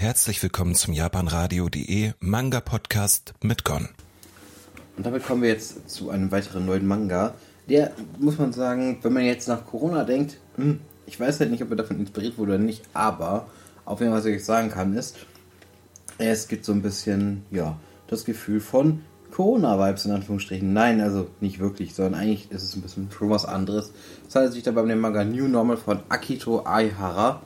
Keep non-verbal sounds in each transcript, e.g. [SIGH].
Herzlich willkommen zum japanradio.de Manga Podcast mit Gon. Und damit kommen wir jetzt zu einem weiteren neuen Manga. Der, muss man sagen, wenn man jetzt nach Corona denkt, hm, ich weiß halt nicht, ob er davon inspiriert wurde oder nicht, aber auf jeden Fall, was ich sagen kann, ist, es gibt so ein bisschen, ja, das Gefühl von Corona-Vibes in Anführungsstrichen. Nein, also nicht wirklich, sondern eigentlich ist es ein bisschen schon was anderes. Es handelt sich dabei um den Manga New Normal von Akito Aihara.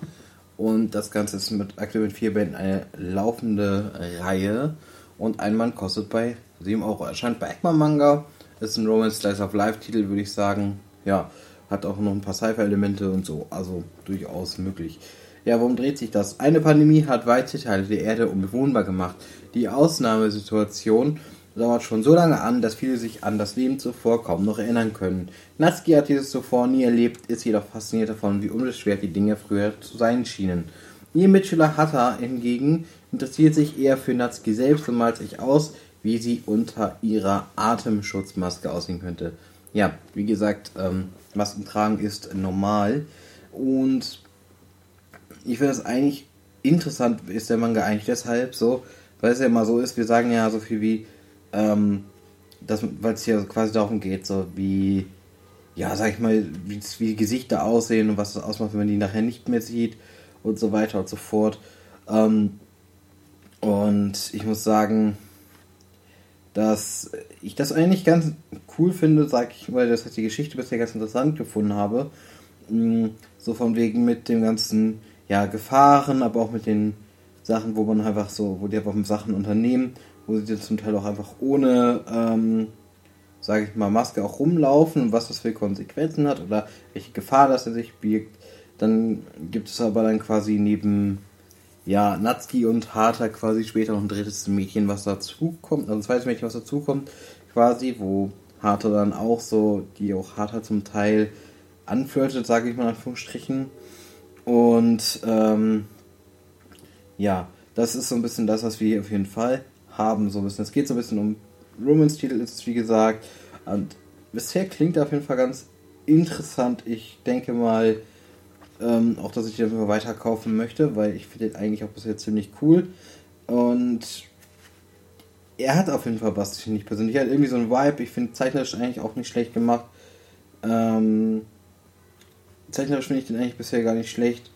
Und das Ganze ist mit aktuell mit vier Bänden eine laufende Reihe. Und ein Mann kostet bei 7 Euro. Erscheint bei Ekman Manga. Ist ein Romance Slice of Life Titel, würde ich sagen. Ja, hat auch noch ein paar Cypher-Elemente und so. Also durchaus möglich. Ja, worum dreht sich das? Eine Pandemie hat weite Teile der Erde unbewohnbar gemacht. Die Ausnahmesituation dauert schon so lange an, dass viele sich an das Leben zuvor kaum noch erinnern können. Natsuki hat dieses zuvor nie erlebt, ist jedoch fasziniert davon, wie unbeschwert die Dinge früher zu sein schienen. Ihr Mitschüler Hatta hingegen interessiert sich eher für Natsuki selbst und malt sich aus, wie sie unter ihrer Atemschutzmaske aussehen könnte. Ja, wie gesagt, ähm, Maskentragen ist normal und ich finde es eigentlich interessant, ist der Manga eigentlich deshalb so, weil es ja immer so ist, wir sagen ja so viel wie, ähm, weil es hier quasi darum geht, so wie, ja, sag ich mal, wie, wie Gesichter aussehen und was das ausmacht, wenn man die nachher nicht mehr sieht und so weiter und so fort. Ähm, und ich muss sagen, dass ich das eigentlich ganz cool finde, sag ich mal, dass ich die Geschichte bisher ganz interessant gefunden habe. Mm, so von wegen mit dem ganzen, ja, Gefahren, aber auch mit den Sachen, wo man einfach so, wo die einfach Sachen unternehmen wo sie zum Teil auch einfach ohne, ähm, sage ich mal, Maske auch rumlaufen und was das für Konsequenzen hat oder welche Gefahr das in sich birgt. Dann gibt es aber dann quasi neben ja, Natsuki und Harter quasi später noch ein drittes Mädchen, was dazukommt, also ein zweites Mädchen, was dazukommt, quasi, wo Harter dann auch so, die auch Harter zum Teil anflirtet, sage ich mal in Anführungsstrichen. Und ähm, ja, das ist so ein bisschen das, was wir hier auf jeden Fall haben. So ein bisschen. Es geht so ein bisschen um Romance-Titel, ist es wie gesagt. Und bisher klingt er auf jeden Fall ganz interessant. Ich denke mal ähm, auch, dass ich den immer weiter kaufen möchte, weil ich finde den eigentlich auch bisher ziemlich cool. Und er hat auf jeden Fall was, finde ich persönlich. Er hat irgendwie so ein Vibe. Ich finde zeichnerisch eigentlich auch nicht schlecht gemacht. Ähm, zeichnerisch finde ich den eigentlich bisher gar nicht schlecht.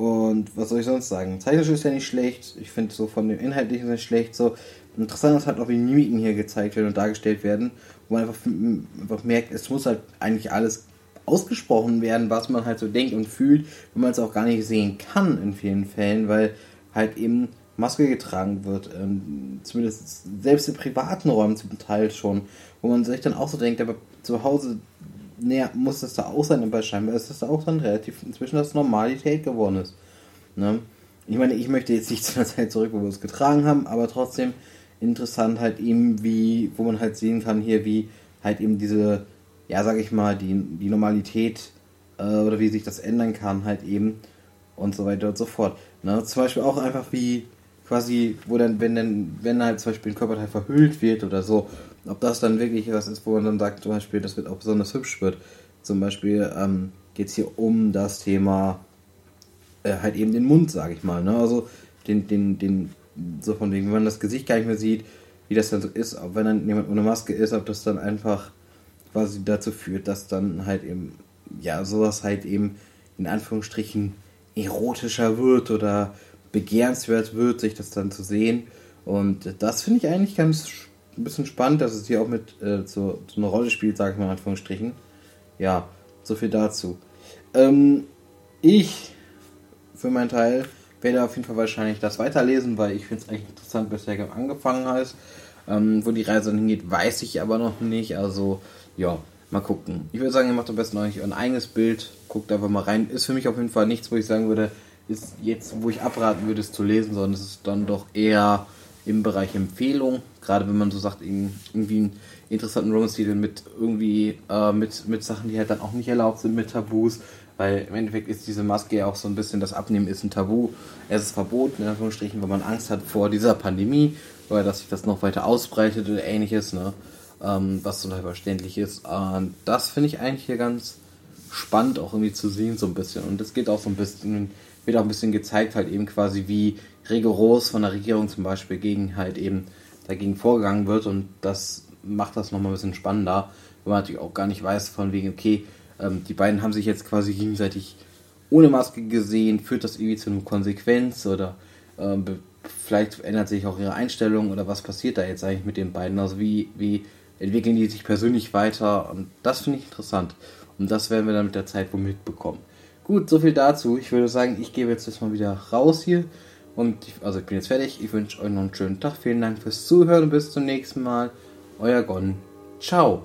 Und was soll ich sonst sagen? Zeichnerisch ist ja nicht schlecht. Ich finde so von dem Inhaltlichen nicht schlecht. So interessant ist halt auch, wie Mimiken hier gezeigt werden und dargestellt werden. Wo man einfach, einfach merkt, es muss halt eigentlich alles ausgesprochen werden, was man halt so denkt und fühlt, wenn man es auch gar nicht sehen kann in vielen Fällen, weil halt eben Maske getragen wird. Ähm, zumindest selbst in privaten Räumen zum Teil schon. Wo man sich dann auch so denkt, aber zu Hause naja, muss das da auch sein, aber scheinbar ist das da auch dann relativ inzwischen das Normalität geworden ist. Ne? Ich meine, ich möchte jetzt nicht [LAUGHS] zu der Zeit zurück, wo wir es getragen haben, aber trotzdem interessant halt eben, wie, wo man halt sehen kann hier, wie halt eben diese, ja, sag ich mal, die, die Normalität äh, oder wie sich das ändern kann, halt eben und so weiter und so fort. Ne? Zum Beispiel auch einfach wie quasi, wo dann, wenn dann, wenn halt zum Beispiel ein Körperteil verhüllt wird oder so, ob das dann wirklich was ist, wo man dann sagt, zum Beispiel, das wird auch besonders hübsch wird. Zum Beispiel ähm, geht es hier um das Thema äh, halt eben den Mund, sage ich mal. Ne? Also den, den, den, so von wegen, wenn man das Gesicht gar nicht mehr sieht, wie das dann so ist, ob wenn dann jemand ohne Maske ist, ob das dann einfach quasi dazu führt, dass dann halt eben, ja, sowas halt eben in Anführungsstrichen erotischer wird oder begehrenswert wird, sich das dann zu sehen. Und das finde ich eigentlich ganz spannend ein bisschen spannend, dass es hier auch mit äh, so, so eine Rolle spielt, sage ich mal in Anführungsstrichen. Ja, so viel dazu. Ähm, ich, für meinen Teil, werde auf jeden Fall wahrscheinlich das weiterlesen, weil ich finde es eigentlich interessant, bis der angefangen hat. Ähm, wo die Reise hingeht, weiß ich aber noch nicht. Also, ja, mal gucken. Ich würde sagen, ihr macht am besten euch ein eigenes Bild. Guckt einfach mal rein. Ist für mich auf jeden Fall nichts, wo ich sagen würde, ist jetzt, wo ich abraten würde, es zu lesen, sondern es ist dann doch eher im Bereich Empfehlung, gerade wenn man so sagt, irgendwie einen interessanten Romance-Titel mit irgendwie äh, mit, mit Sachen, die halt dann auch nicht erlaubt sind, mit Tabus, weil im Endeffekt ist diese Maske ja auch so ein bisschen, das Abnehmen ist ein Tabu, es ist verboten, in Anführungsstrichen, weil man Angst hat vor dieser Pandemie, oder dass sich das noch weiter ausbreitet oder ähnliches, ne? Ähm, was total verständlich ist. Und das finde ich eigentlich hier ganz spannend auch irgendwie zu sehen, so ein bisschen. Und es geht auch so ein bisschen wird auch ein bisschen gezeigt, halt eben quasi, wie rigoros von der Regierung zum Beispiel gegen halt eben dagegen vorgegangen wird. Und das macht das nochmal ein bisschen spannender, weil man natürlich auch gar nicht weiß, von wegen, okay, ähm, die beiden haben sich jetzt quasi gegenseitig ohne Maske gesehen, führt das irgendwie zu einer Konsequenz oder ähm, vielleicht ändert sich auch ihre Einstellung oder was passiert da jetzt eigentlich mit den beiden, also wie, wie entwickeln die sich persönlich weiter? Und das finde ich interessant und das werden wir dann mit der Zeit wohl mitbekommen. Gut, so viel dazu. Ich würde sagen, ich gebe jetzt erstmal wieder raus hier. Und ich, also ich bin jetzt fertig. Ich wünsche euch noch einen schönen Tag. Vielen Dank fürs Zuhören bis zum nächsten Mal. Euer Gon. Ciao.